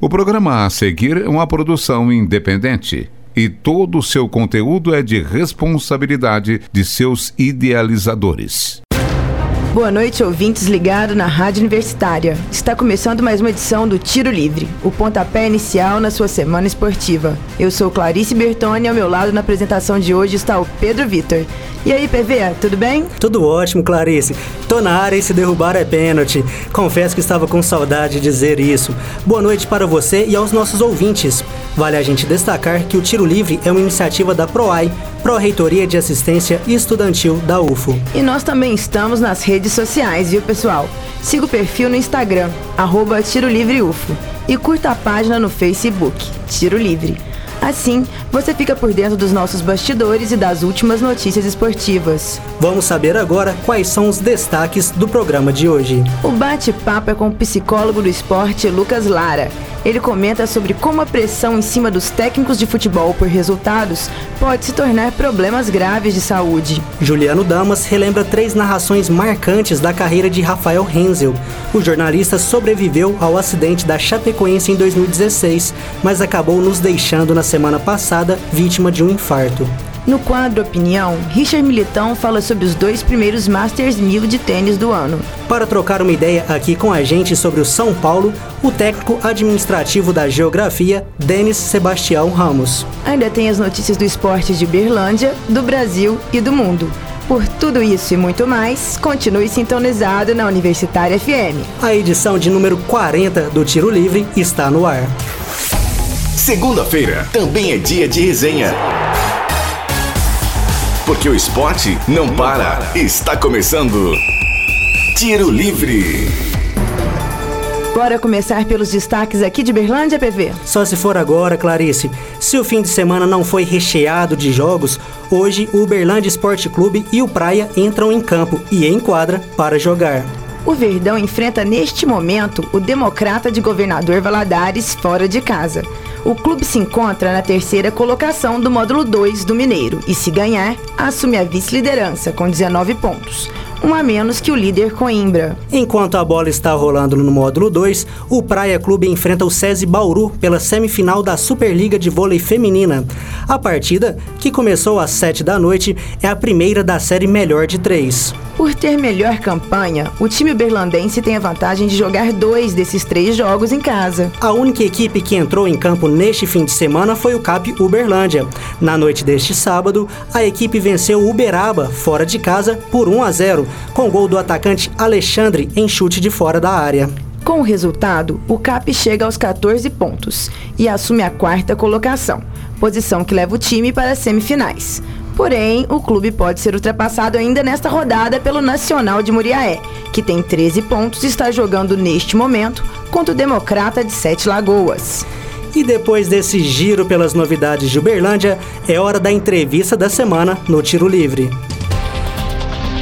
O programa a seguir é uma produção independente e todo o seu conteúdo é de responsabilidade de seus idealizadores. Boa noite, ouvintes ligados na Rádio Universitária. Está começando mais uma edição do Tiro Livre, o pontapé inicial na sua semana esportiva. Eu sou Clarice Bertoni e ao meu lado na apresentação de hoje está o Pedro Vitor. E aí, PV, tudo bem? Tudo ótimo, Clarice. Tô na área e se derrubar é pênalti. Confesso que estava com saudade de dizer isso. Boa noite para você e aos nossos ouvintes. Vale a gente destacar que o Tiro Livre é uma iniciativa da PROAI, Pró-Reitoria de Assistência Estudantil da UFO. E nós também estamos nas redes sociais, viu, pessoal? Siga o perfil no Instagram, arroba Tiro Livre UFO. E curta a página no Facebook, Tiro Livre. Assim, você fica por dentro dos nossos bastidores e das últimas notícias esportivas. Vamos saber agora quais são os destaques do programa de hoje. O bate-papo é com o psicólogo do esporte Lucas Lara. Ele comenta sobre como a pressão em cima dos técnicos de futebol por resultados pode se tornar problemas graves de saúde. Juliano Damas relembra três narrações marcantes da carreira de Rafael Renzel. O jornalista sobreviveu ao acidente da Chapecoense em 2016, mas acabou nos deixando na semana passada vítima de um infarto. No quadro Opinião, Richard Militão fala sobre os dois primeiros Masters 1000 de tênis do ano. Para trocar uma ideia aqui com a gente sobre o São Paulo, o técnico administrativo da Geografia, Denis Sebastião Ramos. Ainda tem as notícias do esporte de Berlândia, do Brasil e do mundo. Por tudo isso e muito mais, continue sintonizado na Universitária FM. A edição de número 40 do Tiro Livre está no ar. Segunda-feira também é dia de resenha. Porque o esporte não para. Está começando. Tiro Livre. Bora começar pelos destaques aqui de Berlândia, PV? Só se for agora, Clarice. Se o fim de semana não foi recheado de jogos, hoje o Uberlândia Esporte Clube e o Praia entram em campo e em quadra para jogar. O Verdão enfrenta neste momento o Democrata de Governador Valadares fora de casa. O clube se encontra na terceira colocação do módulo 2 do Mineiro e, se ganhar, assume a vice-liderança com 19 pontos um a menos que o líder Coimbra. Enquanto a bola está rolando no módulo 2, o Praia Clube enfrenta o SESI Bauru pela semifinal da Superliga de Vôlei Feminina. A partida, que começou às 7 da noite, é a primeira da série melhor de três. Por ter melhor campanha, o time berlandense tem a vantagem de jogar dois desses três jogos em casa. A única equipe que entrou em campo neste fim de semana foi o CAP Uberlândia. Na noite deste sábado, a equipe venceu o Uberaba, fora de casa, por 1 a 0, com gol do atacante Alexandre em chute de fora da área. Com o resultado, o CAP chega aos 14 pontos e assume a quarta colocação, posição que leva o time para as semifinais. Porém, o clube pode ser ultrapassado ainda nesta rodada pelo Nacional de Muriaé, que tem 13 pontos e está jogando neste momento contra o Democrata de Sete Lagoas. E depois desse giro pelas novidades de Uberlândia, é hora da entrevista da semana no Tiro Livre.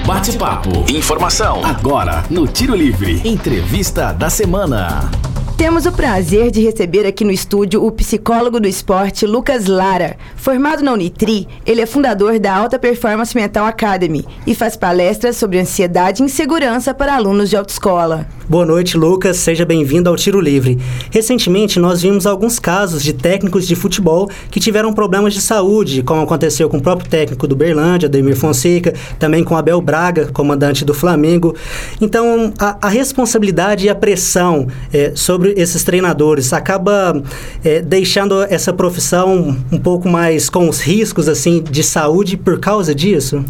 Bate-papo. Informação. Agora, no Tiro Livre. Entrevista da semana. Temos o prazer de receber aqui no estúdio o psicólogo do esporte Lucas Lara. Formado na Unitri, ele é fundador da Alta Performance Mental Academy e faz palestras sobre ansiedade e insegurança para alunos de autoescola. Boa noite, Lucas. Seja bem-vindo ao Tiro Livre. Recentemente, nós vimos alguns casos de técnicos de futebol que tiveram problemas de saúde, como aconteceu com o próprio técnico do Berlândia, Demir Fonseca, também com Abel Braga, comandante do Flamengo. Então, a, a responsabilidade e a pressão é, sobre esses treinadores acaba é, deixando essa profissão um pouco mais com os riscos assim de saúde por causa disso?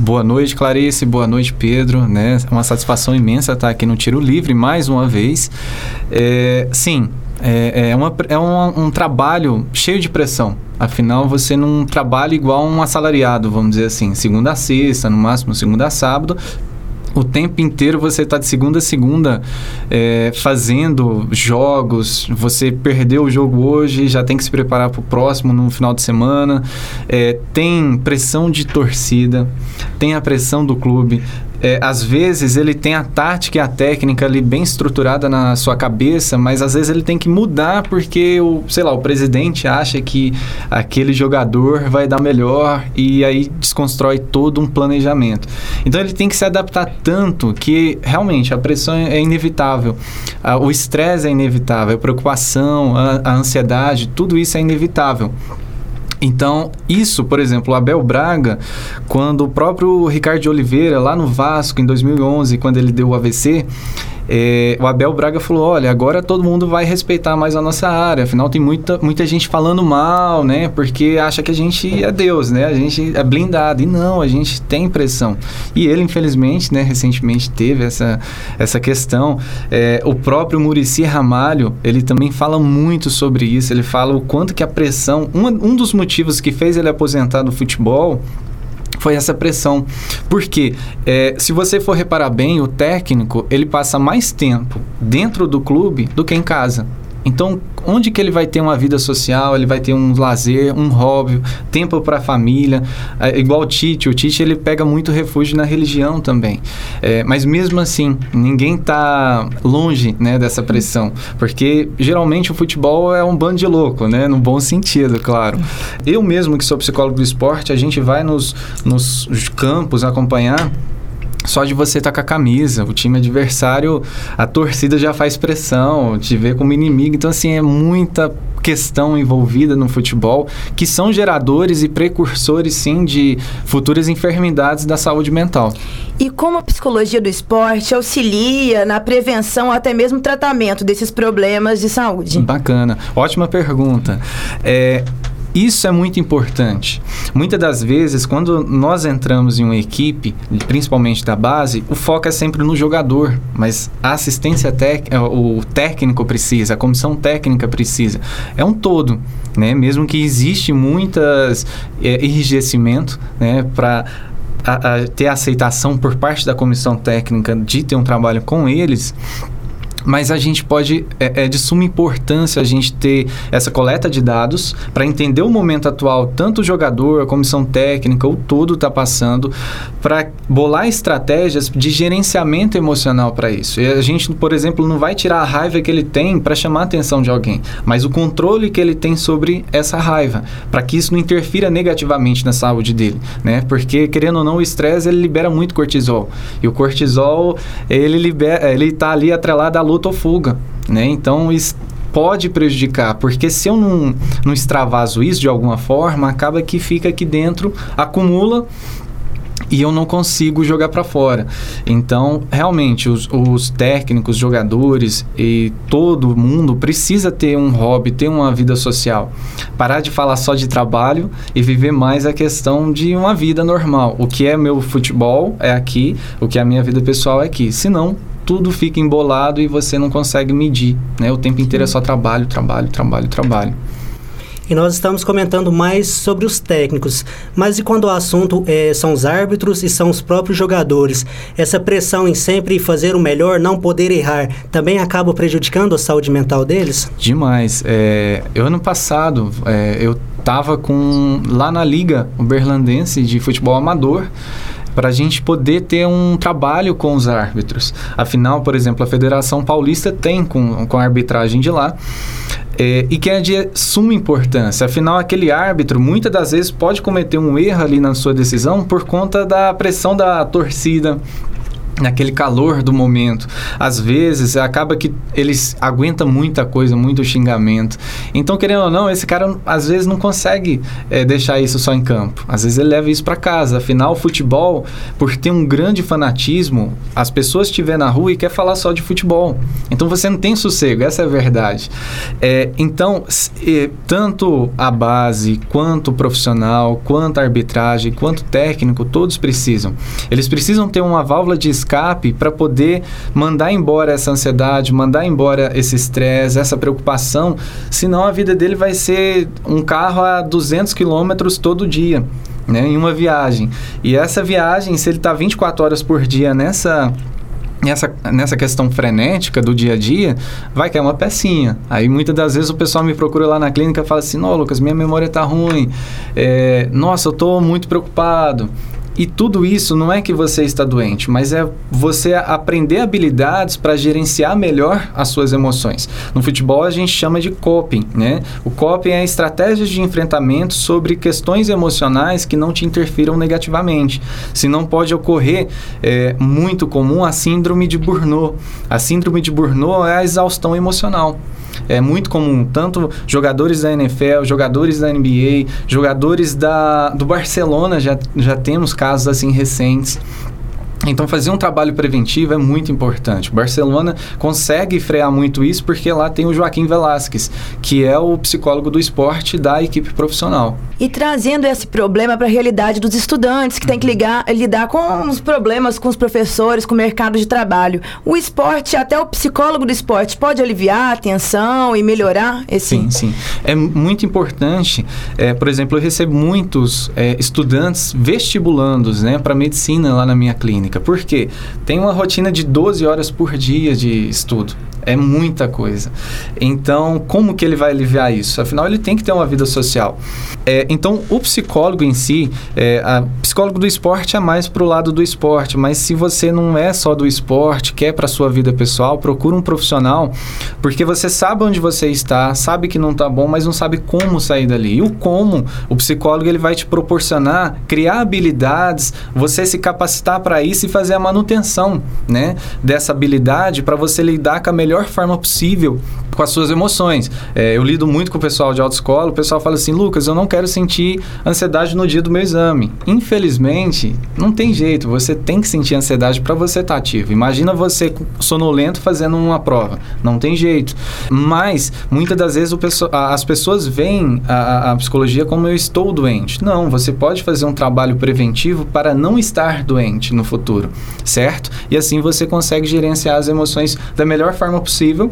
Boa noite, Clarice. Boa noite, Pedro. Né? É uma satisfação imensa estar aqui no Tiro Livre mais uma vez. É, sim, é, é, uma, é um, um, trabalho cheio de pressão. Afinal, você não trabalha igual um assalariado, vamos dizer assim, segunda a sexta, no máximo segunda a sábado, o tempo inteiro você está de segunda a segunda é, fazendo jogos. Você perdeu o jogo hoje, já tem que se preparar para o próximo no final de semana. É, tem pressão de torcida, tem a pressão do clube. É, às vezes ele tem a tática e a técnica ali bem estruturada na sua cabeça, mas às vezes ele tem que mudar porque o, sei lá, o presidente acha que aquele jogador vai dar melhor e aí desconstrói todo um planejamento. Então ele tem que se adaptar tanto que realmente a pressão é inevitável, o estresse é inevitável, a preocupação, a, a ansiedade, tudo isso é inevitável. Então, isso, por exemplo, o Abel Braga, quando o próprio Ricardo Oliveira, lá no Vasco, em 2011, quando ele deu o AVC, é, o Abel Braga falou: olha, agora todo mundo vai respeitar mais a nossa área. Afinal, tem muita, muita gente falando mal, né? Porque acha que a gente é Deus, né? A gente é blindado. E não, a gente tem pressão. E ele, infelizmente, né, recentemente teve essa, essa questão. É, o próprio Murici Ramalho, ele também fala muito sobre isso. Ele fala o quanto que a pressão. Um, um dos motivos que fez ele aposentar do futebol foi essa pressão. Porque é, se você for reparar bem, o técnico ele passa mais tempo dentro do clube do que em casa. Então, onde que ele vai ter uma vida social, ele vai ter um lazer, um hobby, tempo para a família, é, igual o Tite. O Tite ele pega muito refúgio na religião também. É, mas mesmo assim, ninguém está longe né, dessa pressão, porque geralmente o futebol é um bando de louco, né, no bom sentido, claro. Eu mesmo que sou psicólogo do esporte, a gente vai nos, nos campos acompanhar só de você estar tá com a camisa, o time adversário, a torcida já faz pressão, te vê como inimigo. Então, assim, é muita questão envolvida no futebol que são geradores e precursores, sim, de futuras enfermidades da saúde mental. E como a psicologia do esporte auxilia na prevenção, até mesmo tratamento desses problemas de saúde? Bacana. Ótima pergunta. É, isso é muito importante. Muitas das vezes, quando nós entramos em uma equipe, principalmente da base, o foco é sempre no jogador, mas a assistência técnica, o técnico precisa, a comissão técnica precisa. É um todo, né? Mesmo que existe muitas é, enrijecimento, né, para ter aceitação por parte da comissão técnica de ter um trabalho com eles, mas a gente pode, é, é, de suma importância a gente ter essa coleta de dados para entender o momento atual, tanto o jogador, a comissão técnica, o todo está passando, para bolar estratégias de gerenciamento emocional para isso. E a gente, por exemplo, não vai tirar a raiva que ele tem para chamar a atenção de alguém, mas o controle que ele tem sobre essa raiva, para que isso não interfira negativamente na saúde dele, né? Porque, querendo ou não, o estresse ele libera muito cortisol. E o cortisol, ele libera, ele está ali atrelado à luta ou fuga, né? Então, isso pode prejudicar, porque se eu não, não extravaso isso de alguma forma, acaba que fica aqui dentro, acumula e eu não consigo jogar para fora. Então, realmente, os, os, técnicos, jogadores e todo mundo precisa ter um hobby, ter uma vida social. Parar de falar só de trabalho e viver mais a questão de uma vida normal. O que é meu futebol é aqui, o que é a minha vida pessoal é aqui. Senão, tudo fica embolado e você não consegue medir, né? O tempo inteiro é só trabalho, trabalho, trabalho, trabalho. E nós estamos comentando mais sobre os técnicos, mas e quando o assunto é, são os árbitros e são os próprios jogadores? Essa pressão em sempre fazer o melhor, não poder errar, também acaba prejudicando a saúde mental deles? Demais. É, eu ano passado, é, eu estava com lá na liga uberlandense de futebol amador para a gente poder ter um trabalho com os árbitros. Afinal, por exemplo, a Federação Paulista tem com, com a arbitragem de lá. É, e que é de suma importância. Afinal, aquele árbitro muitas das vezes pode cometer um erro ali na sua decisão por conta da pressão da torcida, naquele calor do momento. Às vezes acaba que eles aguentam muita coisa, muito xingamento. Então, querendo ou não, esse cara às vezes não consegue é, deixar isso só em campo. Às vezes ele leva isso para casa. Afinal, futebol, por ter um grande fanatismo, as pessoas estiver na rua e quer falar só de futebol. Então você não tem sossego, essa é a verdade. É, então, se, tanto a base, quanto o profissional, quanto a arbitragem, quanto o técnico, todos precisam. Eles precisam ter uma válvula de escape para poder mandar embora essa ansiedade, mandar embora esse estresse, essa preocupação, senão a vida dele vai ser um carro a 200 quilômetros todo dia. Né, em uma viagem. E essa viagem, se ele está 24 horas por dia nessa nessa, nessa questão frenética do dia a dia, vai cair uma pecinha. Aí muitas das vezes o pessoal me procura lá na clínica e fala assim: Não, Lucas, minha memória está ruim. É, Nossa, eu estou muito preocupado. E tudo isso não é que você está doente, mas é você aprender habilidades para gerenciar melhor as suas emoções. No futebol a gente chama de coping, né? O coping é estratégias de enfrentamento sobre questões emocionais que não te interfiram negativamente. Se não pode ocorrer, é muito comum a síndrome de Burnout. A síndrome de Burnout é a exaustão emocional é muito comum. Tanto jogadores da NFL, jogadores da NBA, jogadores da, do Barcelona, já, já temos casos assim recentes. Então, fazer um trabalho preventivo é muito importante. O Barcelona consegue frear muito isso porque lá tem o Joaquim Velasquez, que é o psicólogo do esporte da equipe profissional. E trazendo esse problema para a realidade dos estudantes, que tem que ligar, lidar com os problemas com os professores, com o mercado de trabalho. O esporte, até o psicólogo do esporte, pode aliviar a tensão e melhorar esse... Sim, sim. É muito importante. É, por exemplo, eu recebo muitos é, estudantes vestibulandos né, para medicina lá na minha clínica técnica. Por quê? Tem uma rotina de 12 horas por dia de estudo. É muita coisa. Então, como que ele vai aliviar isso? Afinal, ele tem que ter uma vida social. É, então, o psicólogo em si, é, a psicólogo do esporte é mais para o lado do esporte, mas se você não é só do esporte, quer para sua vida pessoal, procura um profissional, porque você sabe onde você está, sabe que não está bom, mas não sabe como sair dali. E o como, o psicólogo ele vai te proporcionar criar habilidades, você se capacitar para isso e fazer a manutenção, né, dessa habilidade para você lidar com a melhor melhor forma possível com as suas emoções. É, eu lido muito com o pessoal de autoescola, o pessoal fala assim, Lucas, eu não quero sentir ansiedade no dia do meu exame. Infelizmente, não tem jeito, você tem que sentir ansiedade para você estar tá ativo. Imagina você sonolento fazendo uma prova, não tem jeito. Mas, muitas das vezes as pessoas veem a, a psicologia como eu estou doente. Não, você pode fazer um trabalho preventivo para não estar doente no futuro, certo? E assim você consegue gerenciar as emoções da melhor forma possível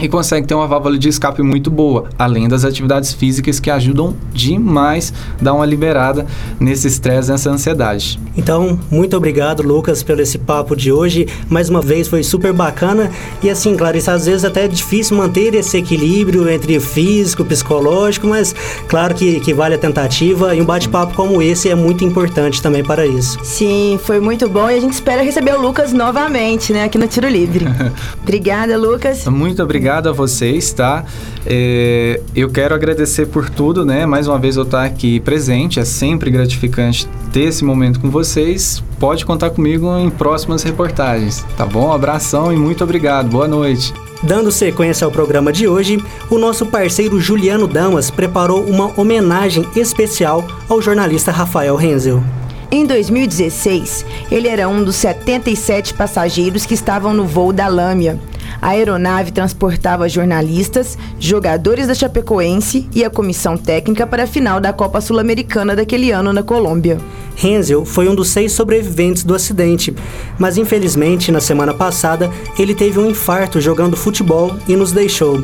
e consegue ter uma válvula de escape muito boa, além das atividades físicas que ajudam demais a dar uma liberada nesse estresse, nessa ansiedade. Então, muito obrigado, Lucas, pelo esse papo de hoje. Mais uma vez foi super bacana e assim, Clarice, às vezes até é difícil manter esse equilíbrio entre físico, psicológico, mas claro que, que vale a tentativa e um bate-papo como esse é muito importante também para isso. Sim, foi muito bom e a gente espera receber o Lucas novamente, né, aqui no Tiro Livre. Obrigada, Lucas. Muito obrigado obrigado a vocês, tá? É, eu quero agradecer por tudo, né? Mais uma vez eu estar aqui presente, é sempre gratificante ter esse momento com vocês. Pode contar comigo em próximas reportagens, tá bom? Um abração e muito obrigado. Boa noite. Dando sequência ao programa de hoje, o nosso parceiro Juliano Damas preparou uma homenagem especial ao jornalista Rafael Renzel. Em 2016, ele era um dos 77 passageiros que estavam no voo da Lâmia. A aeronave transportava jornalistas, jogadores da Chapecoense e a comissão técnica para a final da Copa Sul-Americana daquele ano na Colômbia. Hensel foi um dos seis sobreviventes do acidente, mas infelizmente na semana passada ele teve um infarto jogando futebol e nos deixou.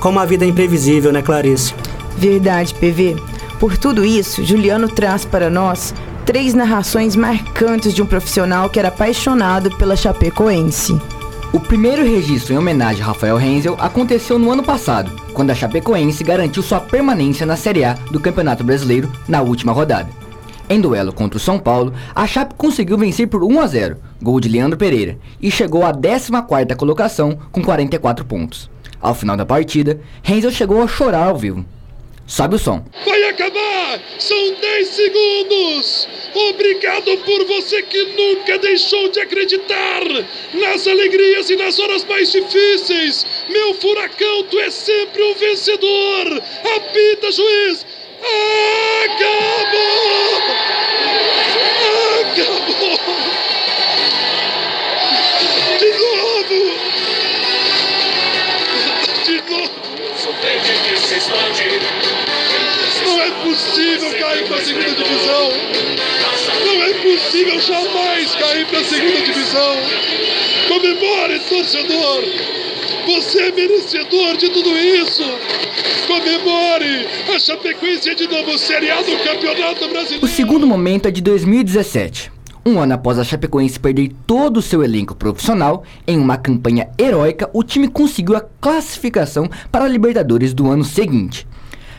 Como a vida é imprevisível, né, Clarice? Verdade, PV. Por tudo isso, Juliano traz para nós três narrações marcantes de um profissional que era apaixonado pela Chapecoense. O primeiro registro em homenagem a Rafael Renzel aconteceu no ano passado, quando a Chapecoense garantiu sua permanência na Série A do Campeonato Brasileiro na última rodada. Em duelo contra o São Paulo, a Chape conseguiu vencer por 1 a 0, gol de Leandro Pereira, e chegou à 14ª colocação com 44 pontos. Ao final da partida, Renzel chegou a chorar ao vivo. Sobe o som. Vai acabar! São 10 segundos! Obrigado por você que nunca deixou de acreditar nas alegrias e nas horas mais difíceis. Meu furacão, tu é sempre um vencedor. Apita, juiz! Acabou! Segunda divisão. Não é possível jamais cair para a segunda divisão. Comemore, torcedor. Você é merecedor de tudo isso. Comemore. A Chapecoense de novo Série A do Campeonato Brasileiro. O segundo momento é de 2017. Um ano após a Chapecoense perder todo o seu elenco profissional, em uma campanha heróica, o time conseguiu a classificação para a Libertadores do ano seguinte.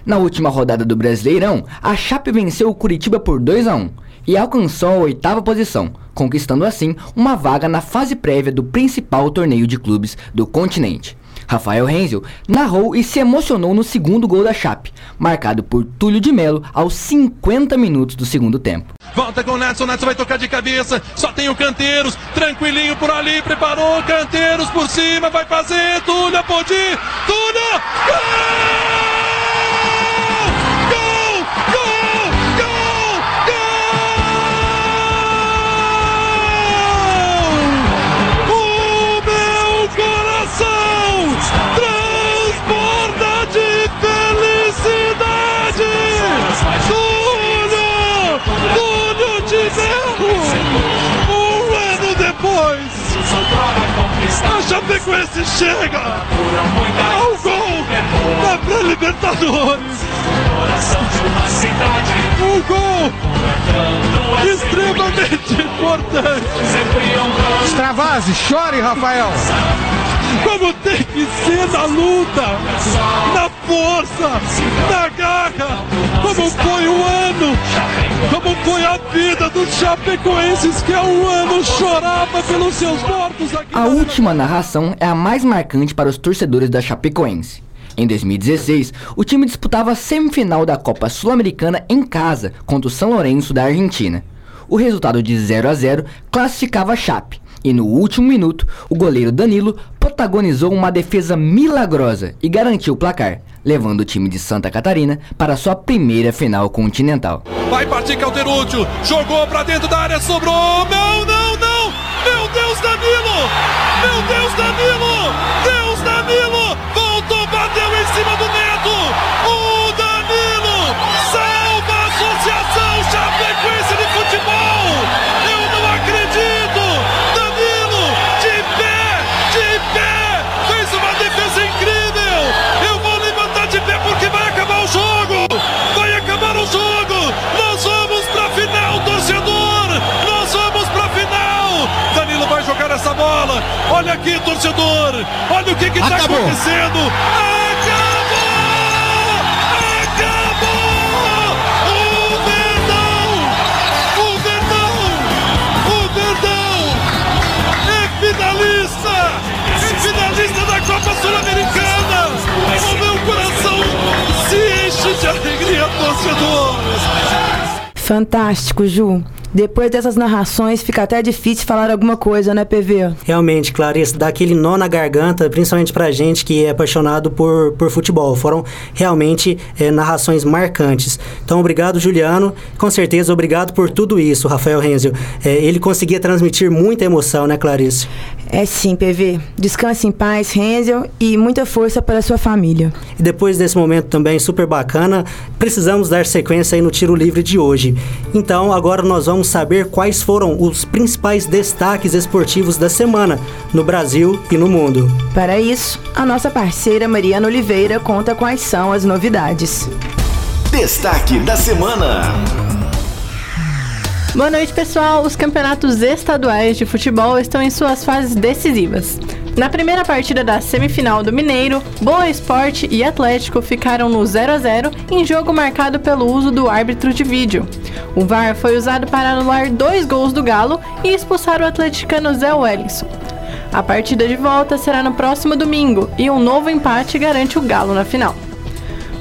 Na última rodada do Brasileirão, a Chape venceu o Curitiba por 2 a 1 e alcançou a oitava posição, conquistando assim uma vaga na fase prévia do principal torneio de clubes do continente. Rafael Renzel narrou e se emocionou no segundo gol da Chape, marcado por Túlio de Melo aos 50 minutos do segundo tempo. Volta com o Netson, Netson vai tocar de cabeça, só tem o Canteiros, tranquilinho por ali, preparou, Canteiros por cima, vai fazer, Túlio, pode ir, Túlio, gol! Chapecoense chega ao gol da pré-Libertadores. Um gol extremamente importante. Extravase, chore, Rafael. Como tem que ser na luta, na força, na garra, como foi o ano, como foi a vida dos chapecoenses que há um ano chorava pelos seus mortos aqui. A última narração é a mais marcante para os torcedores da Chapecoense. Em 2016, o time disputava a semifinal da Copa Sul-Americana em casa contra o São Lourenço da Argentina. O resultado de 0 a 0 classificava a Chape, e no último minuto, o goleiro Danilo protagonizou uma defesa milagrosa e garantiu o placar, levando o time de Santa Catarina para sua primeira final continental. Vai partir Calderúcio, jogou para dentro da área, sobrou. Não, não, não! Meu Deus, Danilo! Meu Deus, Danilo! Deus, Danilo! Voltou, bateu em cima do torcedor! Olha o que que tá Acabou. acontecendo! Acabou! Acabou! O Verdão! O Verdão! O Verdão! É finalista! É finalista da Copa Sul-Americana! O meu coração se enche de alegria, torcedor! Fantástico, Ju. Depois dessas narrações, fica até difícil falar alguma coisa, né, PV? Realmente, Clarice, dá aquele nó na garganta, principalmente pra gente que é apaixonado por, por futebol. Foram realmente é, narrações marcantes. Então, obrigado, Juliano. Com certeza, obrigado por tudo isso, Rafael Renzel. É, ele conseguia transmitir muita emoção, né, Clarice? É sim, PV. Descanse em paz, Renzel, e muita força para sua família. E depois desse momento também super bacana, precisamos dar sequência aí no tiro livre de hoje. Então, agora nós vamos saber quais foram os principais destaques esportivos da semana no Brasil e no mundo. Para isso, a nossa parceira Mariana Oliveira conta quais são as novidades. Destaque da semana. Boa noite, pessoal. Os campeonatos estaduais de futebol estão em suas fases decisivas. Na primeira partida da semifinal do Mineiro, Boa Esporte e Atlético ficaram no 0 a 0 em jogo marcado pelo uso do árbitro de vídeo. O VAR foi usado para anular dois gols do Galo e expulsar o atleticano Zé Wellington. A partida de volta será no próximo domingo e um novo empate garante o Galo na final.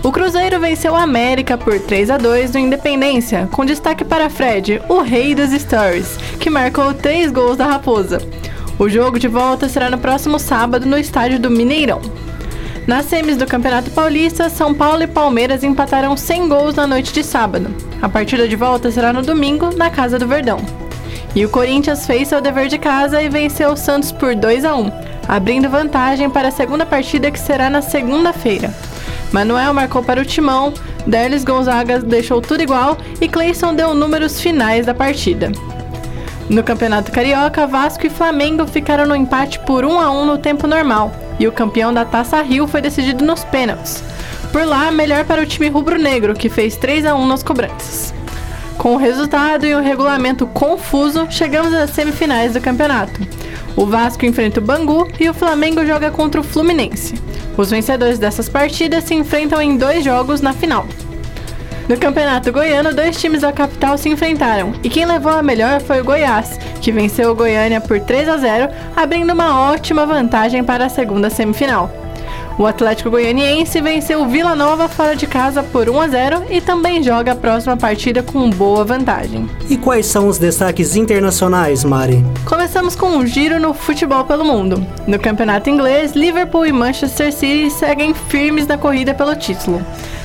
O Cruzeiro venceu a América por 3 a 2 no Independência, com destaque para Fred, o rei das stories, que marcou três gols da Raposa. O jogo de volta será no próximo sábado no estádio do Mineirão. Nas semis do Campeonato Paulista, São Paulo e Palmeiras empataram 100 gols na noite de sábado. A partida de volta será no domingo, na Casa do Verdão. E o Corinthians fez seu dever de casa e venceu o Santos por 2 a 1, abrindo vantagem para a segunda partida que será na segunda-feira. Manuel marcou para o Timão, Derlis Gonzaga deixou tudo igual e Cleison deu números finais da partida. No Campeonato Carioca, Vasco e Flamengo ficaram no empate por 1 a 1 no tempo normal, e o campeão da Taça Rio foi decidido nos pênaltis. Por lá, melhor para o time rubro-negro, que fez 3 a 1 nas cobranças. Com o resultado e o regulamento confuso, chegamos às semifinais do campeonato. O Vasco enfrenta o Bangu e o Flamengo joga contra o Fluminense. Os vencedores dessas partidas se enfrentam em dois jogos na final. No Campeonato Goiano, dois times da capital se enfrentaram e quem levou a melhor foi o Goiás, que venceu o Goiânia por 3 a 0, abrindo uma ótima vantagem para a segunda semifinal. O Atlético Goianiense venceu o Vila Nova fora de casa por 1 a 0 e também joga a próxima partida com boa vantagem. E quais são os destaques internacionais, Mari? Começamos com um giro no futebol pelo mundo. No campeonato inglês, Liverpool e Manchester City seguem firmes na corrida pelo título.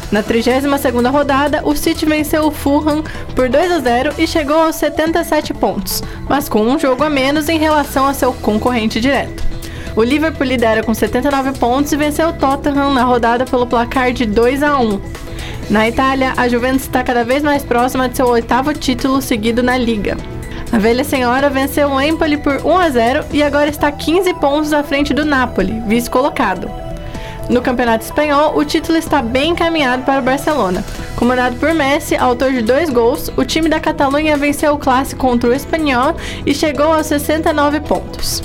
Na 32ª rodada, o City venceu o Fulham por 2 a 0 e chegou aos 77 pontos, mas com um jogo a menos em relação a seu concorrente direto. O Liverpool lidera com 79 pontos e venceu o Tottenham na rodada pelo placar de 2 a 1. Na Itália, a Juventus está cada vez mais próxima de seu oitavo título seguido na Liga. A Velha Senhora venceu o Empoli por 1 a 0 e agora está 15 pontos à frente do Napoli, vice-colocado. No Campeonato Espanhol, o título está bem encaminhado para o Barcelona. Comandado por Messi, autor de dois gols, o time da Catalunha venceu o clássico contra o Espanhol e chegou aos 69 pontos.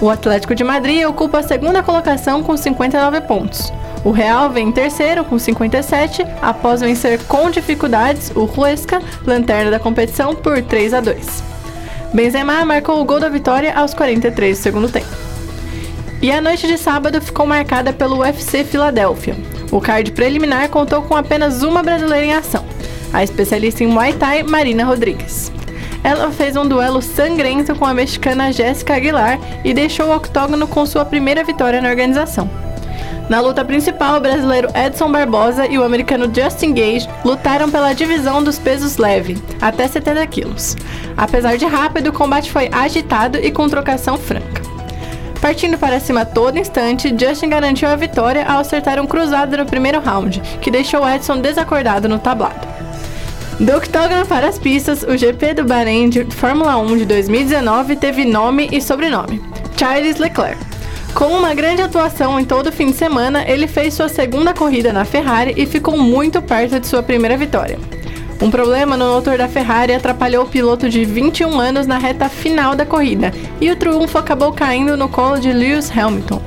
O Atlético de Madrid ocupa a segunda colocação com 59 pontos. O Real vem em terceiro com 57, após vencer com dificuldades o Huesca, lanterna da competição, por 3 a 2. Benzema marcou o gol da vitória aos 43 do segundo tempo. E a noite de sábado ficou marcada pelo UFC Filadélfia. O card preliminar contou com apenas uma brasileira em ação, a especialista em Muay Thai Marina Rodrigues. Ela fez um duelo sangrento com a mexicana Jéssica Aguilar e deixou o octógono com sua primeira vitória na organização. Na luta principal, o brasileiro Edson Barbosa e o americano Justin Gage lutaram pela divisão dos pesos leve, até 70 quilos. Apesar de rápido, o combate foi agitado e com trocação franca. Partindo para cima todo instante, Justin garantiu a vitória ao acertar um cruzado no primeiro round, que deixou Edson desacordado no tablado. Do octógono para as pistas, o GP do Bahrein de Fórmula 1 de 2019 teve nome e sobrenome: Charles Leclerc. Com uma grande atuação em todo o fim de semana, ele fez sua segunda corrida na Ferrari e ficou muito perto de sua primeira vitória. Um problema no motor da Ferrari atrapalhou o piloto de 21 anos na reta final da corrida e o triunfo acabou caindo no colo de Lewis Hamilton.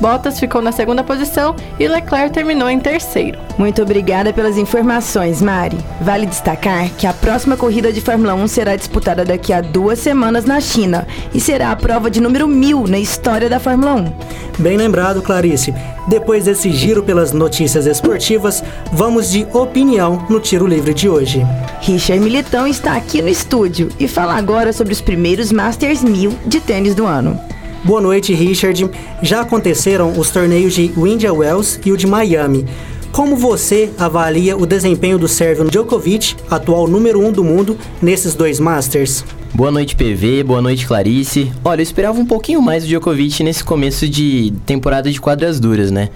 Bottas ficou na segunda posição e Leclerc terminou em terceiro. Muito obrigada pelas informações, Mari. Vale destacar que a próxima corrida de Fórmula 1 será disputada daqui a duas semanas na China e será a prova de número mil na história da Fórmula 1. Bem lembrado, Clarice. Depois desse giro pelas notícias esportivas, vamos de opinião no tiro livre de hoje. Richard Militão está aqui no estúdio e fala agora sobre os primeiros Masters 1000 de tênis do ano. Boa noite, Richard. Já aconteceram os torneios de India Wells e o de Miami. Como você avalia o desempenho do sérvio Djokovic, atual número 1 um do mundo, nesses dois Masters? Boa noite, PV. Boa noite, Clarice. Olha, eu esperava um pouquinho mais do Djokovic nesse começo de temporada de quadras duras, né?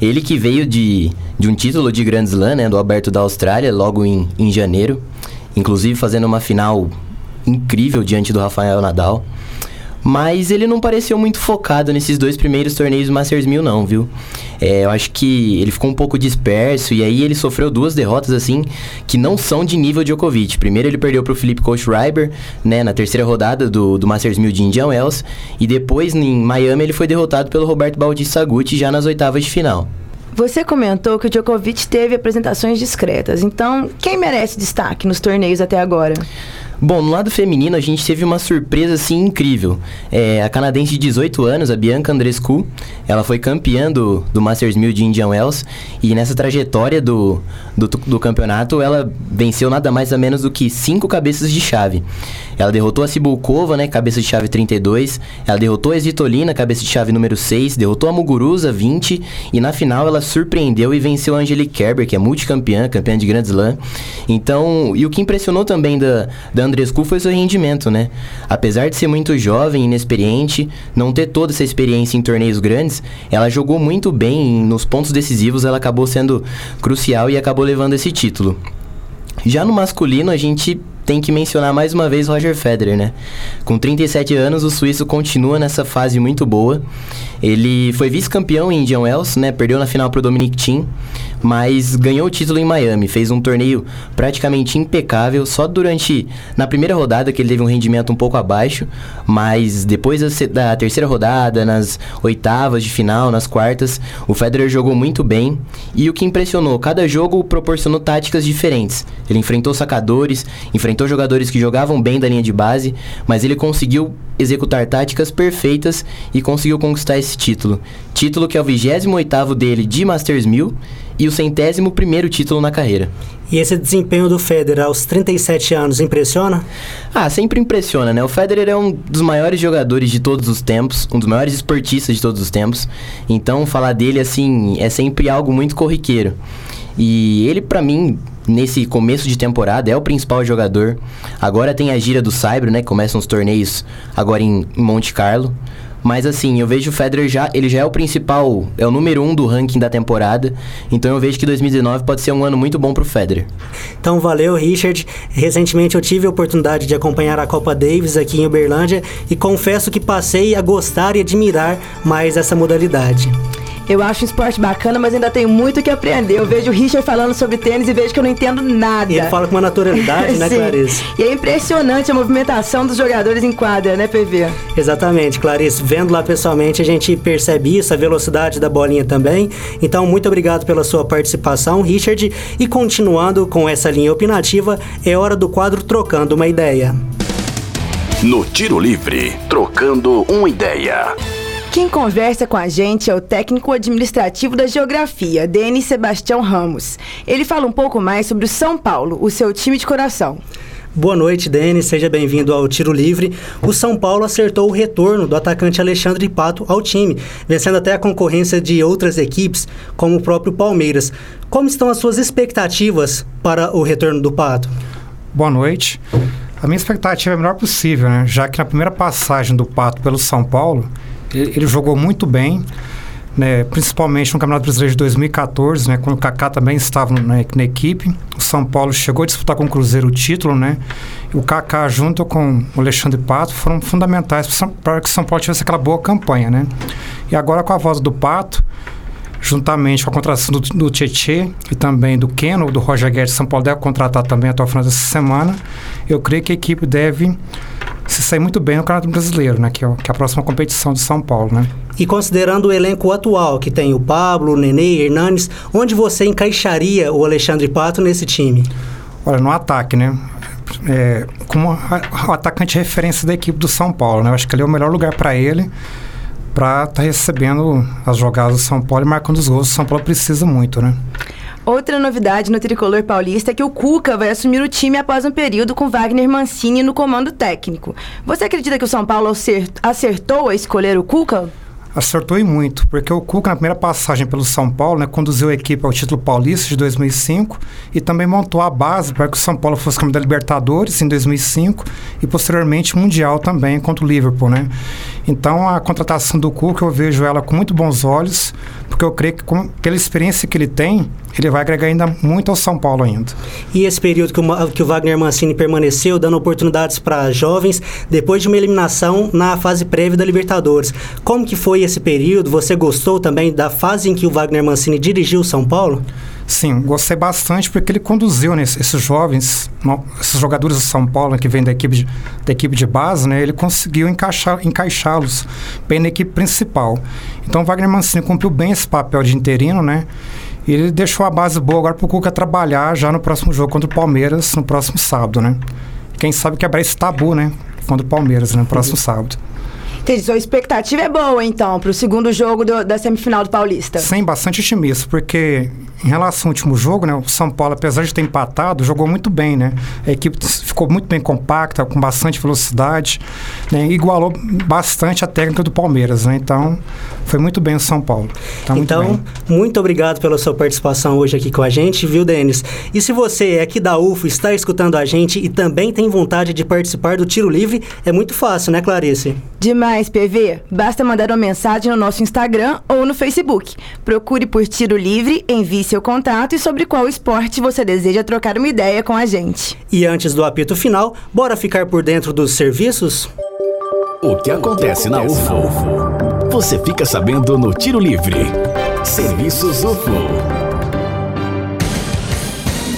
Ele que veio de, de um título de Grand Slam, né, do Aberto da Austrália, logo em, em janeiro, inclusive fazendo uma final incrível diante do Rafael Nadal. Mas ele não pareceu muito focado nesses dois primeiros torneios Masters 1000 não, viu? É, eu acho que ele ficou um pouco disperso e aí ele sofreu duas derrotas assim que não são de nível Djokovic. Primeiro ele perdeu para o Felipe Kohlschreiber, né, na terceira rodada do, do Masters 1000 de Indian Wells e depois em Miami ele foi derrotado pelo Roberto Bautista Agut já nas oitavas de final. Você comentou que o Djokovic teve apresentações discretas, então quem merece destaque nos torneios até agora? Bom, no lado feminino a gente teve uma surpresa assim incrível. É, a canadense de 18 anos, a Bianca Andrescu, ela foi campeã do, do Masters 1000 de Indian Wells e nessa trajetória do, do, do campeonato ela venceu nada mais ou menos do que cinco cabeças de chave. Ela derrotou a Cibulkova, né, cabeça de chave 32, ela derrotou a Svitolina, cabeça de chave número 6, derrotou a Muguruza, 20, e na final ela surpreendeu e venceu a Angelique Kerber, que é multicampeã, campeã de Grand Slam. Então, e o que impressionou também da, da Andrescu foi seu rendimento, né? Apesar de ser muito jovem, inexperiente, não ter toda essa experiência em torneios grandes, ela jogou muito bem nos pontos decisivos, ela acabou sendo crucial e acabou levando esse título. Já no masculino, a gente tem que mencionar mais uma vez Roger Federer, né? Com 37 anos, o suíço continua nessa fase muito boa. Ele foi vice-campeão em Indian Wells, né? Perdeu na final para o Dominic Thiem, mas ganhou o título em Miami, fez um torneio praticamente impecável, só durante na primeira rodada que ele teve um rendimento um pouco abaixo, mas depois da, da terceira rodada, nas oitavas de final, nas quartas, o Federer jogou muito bem e o que impressionou, cada jogo proporcionou táticas diferentes. Ele enfrentou sacadores, enfrentou jogadores que jogavam bem da linha de base, mas ele conseguiu executar táticas perfeitas e conseguiu conquistar esse título. Título que é o 28º dele de Masters 1000 e o centésimo primeiro título na carreira. E esse desempenho do Federer aos 37 anos impressiona? Ah, sempre impressiona, né? O Federer é um dos maiores jogadores de todos os tempos, um dos maiores esportistas de todos os tempos. Então, falar dele assim é sempre algo muito corriqueiro. E ele, para mim, nesse começo de temporada, é o principal jogador. Agora tem a gira do Saibro, né? Começam os torneios agora em Monte Carlo. Mas assim, eu vejo o Federer já, ele já é o principal, é o número um do ranking da temporada. Então eu vejo que 2019 pode ser um ano muito bom pro Federer. Então valeu, Richard. Recentemente eu tive a oportunidade de acompanhar a Copa Davis aqui em Uberlândia e confesso que passei a gostar e admirar mais essa modalidade. Eu acho um esporte bacana, mas ainda tenho muito que aprender. Eu vejo o Richard falando sobre tênis e vejo que eu não entendo nada. E ele fala com uma naturalidade, né, Clarice? E é impressionante a movimentação dos jogadores em quadra, né, PV? Exatamente, Clarice. Vendo lá pessoalmente, a gente percebe isso, a velocidade da bolinha também. Então, muito obrigado pela sua participação, Richard. E continuando com essa linha opinativa, é hora do quadro Trocando uma Ideia. No Tiro Livre, Trocando uma Ideia. Quem conversa com a gente é o técnico administrativo da Geografia, Denis Sebastião Ramos. Ele fala um pouco mais sobre o São Paulo, o seu time de coração. Boa noite, Denis. Seja bem-vindo ao Tiro Livre. O São Paulo acertou o retorno do atacante Alexandre Pato ao time, vencendo até a concorrência de outras equipes, como o próprio Palmeiras. Como estão as suas expectativas para o retorno do Pato? Boa noite. A minha expectativa é a melhor possível, né? já que na primeira passagem do Pato pelo São Paulo, ele, ele jogou muito bem, né, principalmente no Campeonato Brasileiro de 2014, né, quando o Kaká também estava na, na, equipe. O São Paulo chegou a disputar com o Cruzeiro o título, né? O Kaká junto com o Alexandre Pato foram fundamentais para que o São Paulo tivesse aquela boa campanha, né? E agora com a voz do Pato, juntamente com a contratação do, do Tietê e também do Keno, do Roger Guedes, São Paulo deve contratar também até o final dessa semana. Eu creio que a equipe deve se sair muito bem no Campeonato Brasileiro, né? Que é, que é a próxima competição de São Paulo, né? E considerando o elenco atual, que tem o Pablo, o Nenê, Hernanes, onde você encaixaria o Alexandre Pato nesse time? Olha, no ataque, né? É, como a, atacante referência da equipe do São Paulo, né? Eu acho que ele é o melhor lugar para ele para estar tá recebendo as jogadas do São Paulo e marcando os gols. O São Paulo precisa muito, né? Outra novidade no tricolor paulista é que o Cuca vai assumir o time após um período com Wagner Mancini no comando técnico. Você acredita que o São Paulo acertou a escolher o Cuca? acertou e muito, porque o Cuca, na primeira passagem pelo São Paulo, né, conduziu a equipe ao título paulista de 2005 e também montou a base para que o São Paulo fosse campeão da Libertadores em 2005 e posteriormente Mundial também contra o Liverpool, né? Então a contratação do Cuca eu vejo ela com muito bons olhos, porque eu creio que com, pela experiência que ele tem, ele vai agregar ainda muito ao São Paulo ainda. E esse período que o, que o Wagner Mancini permaneceu, dando oportunidades para jovens, depois de uma eliminação na fase prévia da Libertadores. Como que foi esse período? Você gostou também da fase em que o Wagner Mancini dirigiu o São Paulo? Sim, gostei bastante porque ele conduziu né, esses jovens, esses jogadores do São Paulo que vêm da equipe de, da equipe de base, né, ele conseguiu encaixar, encaixá-los bem na equipe principal. Então o Wagner Mancini cumpriu bem esse papel de interino, né? E ele deixou a base boa agora para o Cuca trabalhar já no próximo jogo contra o Palmeiras, no próximo sábado, né? Quem sabe quebrar esse tabu, né? Contra o Palmeiras, né? No próximo uhum. sábado. Entendi. Sua expectativa é boa, então, para o segundo jogo do, da semifinal do Paulista? Sim, bastante otimista, porque em relação ao último jogo, né, o São Paulo, apesar de ter empatado, jogou muito bem, né? A equipe ficou muito bem compacta, com bastante velocidade, né, igualou bastante a técnica do Palmeiras, né? Então, foi muito bem o São Paulo. Tá então, muito, muito, obrigado pela sua participação hoje aqui com a gente, viu, Denis? E se você é aqui da UFO, está escutando a gente e também tem vontade de participar do Tiro Livre, é muito fácil, né, Clarice? Demais, PV. Basta mandar uma mensagem no nosso Instagram ou no Facebook. Procure por Tiro Livre, envie seu contato e sobre qual esporte você deseja trocar uma ideia com a gente. E antes do apito final, bora ficar por dentro dos serviços? O que acontece na UFO? Você fica sabendo no Tiro Livre. Serviços UFO.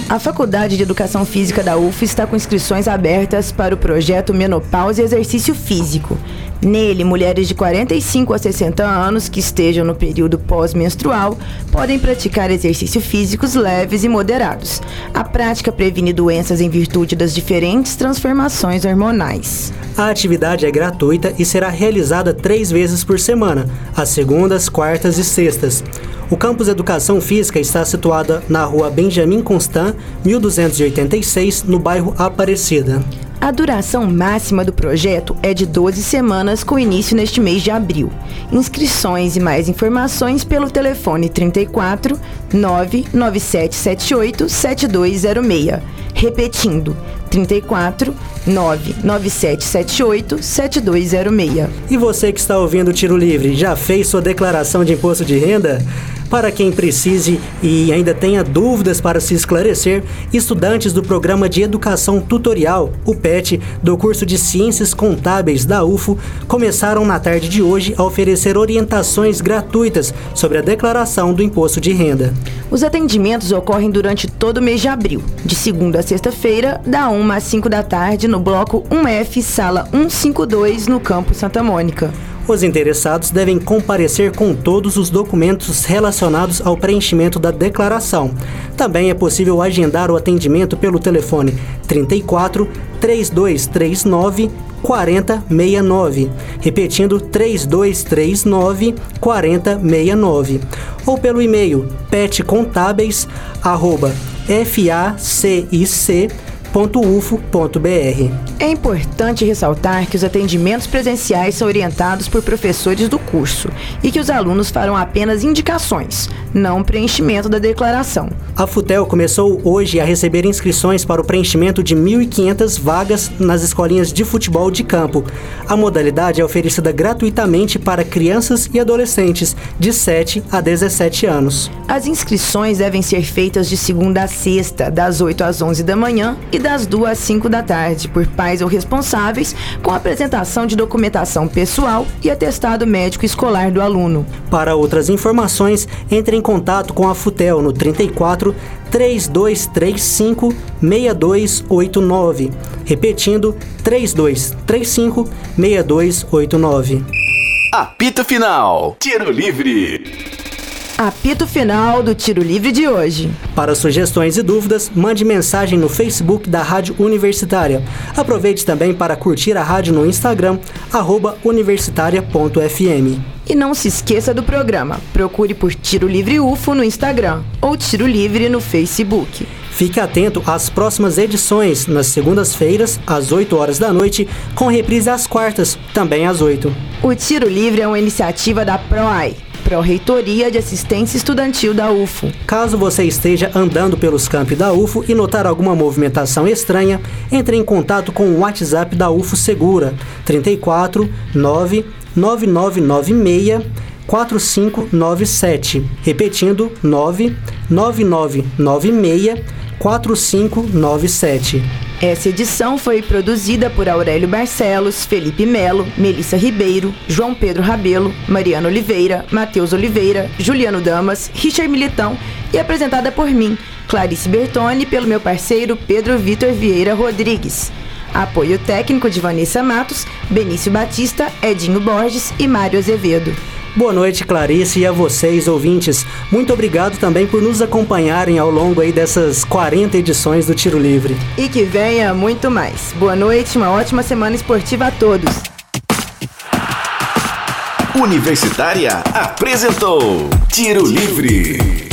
A Faculdade de Educação Física da UF está com inscrições abertas para o projeto Menopausa e Exercício Físico. Nele, mulheres de 45 a 60 anos que estejam no período pós-menstrual podem praticar exercícios físicos leves e moderados. A prática previne doenças em virtude das diferentes transformações hormonais. A atividade é gratuita e será realizada três vezes por semana, às segundas, quartas e sextas. O campus Educação Física está situado na rua Benjamin Constant, 1286, no bairro Aparecida. A duração máxima do projeto é de 12 semanas, com início neste mês de abril. Inscrições e mais informações pelo telefone 34 99778 7206. Repetindo, 34 99778 7206. E você que está ouvindo o Tiro Livre, já fez sua declaração de imposto de renda? Para quem precise e ainda tenha dúvidas para se esclarecer, estudantes do Programa de Educação Tutorial, o PET, do curso de Ciências Contábeis da UFO, começaram na tarde de hoje a oferecer orientações gratuitas sobre a declaração do imposto de renda. Os atendimentos ocorrem durante todo o mês de abril, de segunda a sexta-feira, da 1 às 5 da tarde, no bloco 1F, sala 152, no Campo Santa Mônica. Os interessados devem comparecer com todos os documentos relacionados ao preenchimento da declaração. Também é possível agendar o atendimento pelo telefone 34 3239 4069, repetindo 3239 4069, ou pelo e-mail petcontábeis@facic www.ufo.br. É importante ressaltar que os atendimentos presenciais são orientados por professores do curso e que os alunos farão apenas indicações, não preenchimento da declaração. A Futel começou hoje a receber inscrições para o preenchimento de 1.500 vagas nas escolinhas de futebol de campo. A modalidade é oferecida gratuitamente para crianças e adolescentes de 7 a 17 anos. As inscrições devem ser feitas de segunda a sexta, das 8 às 11 da manhã e das 2 às 5 da tarde, por pais ou responsáveis, com apresentação de documentação pessoal e atestado médico escolar do aluno. Para outras informações, entre em contato com a Futel no 34 3235 6289. Repetindo, 3235 6289. Apito Final. Tiro Livre. Apito final do tiro livre de hoje. Para sugestões e dúvidas, mande mensagem no Facebook da Rádio Universitária. Aproveite também para curtir a rádio no Instagram, universitária.fm. E não se esqueça do programa. Procure por Tiro Livre UFO no Instagram ou Tiro Livre no Facebook. Fique atento às próximas edições, nas segundas-feiras, às 8 horas da noite, com reprise às quartas, também às 8. O Tiro Livre é uma iniciativa da PROAI Pró-Reitoria de Assistência Estudantil da UFO. Caso você esteja andando pelos campos da UFO e notar alguma movimentação estranha, entre em contato com o WhatsApp da UFO Segura 34 9 9996 4597. Repetindo, 9 9996 4597. Essa edição foi produzida por Aurélio Barcelos, Felipe Melo, Melissa Ribeiro, João Pedro Rabelo, Mariana Oliveira, Matheus Oliveira, Juliano Damas, Richard Militão e apresentada por mim, Clarice Bertoni, pelo meu parceiro Pedro Vitor Vieira Rodrigues. Apoio técnico de Vanessa Matos, Benício Batista, Edinho Borges e Mário Azevedo. Boa noite, Clarice, e a vocês, ouvintes. Muito obrigado também por nos acompanharem ao longo aí dessas 40 edições do Tiro Livre. E que venha muito mais. Boa noite, uma ótima semana esportiva a todos. Universitária apresentou Tiro Livre.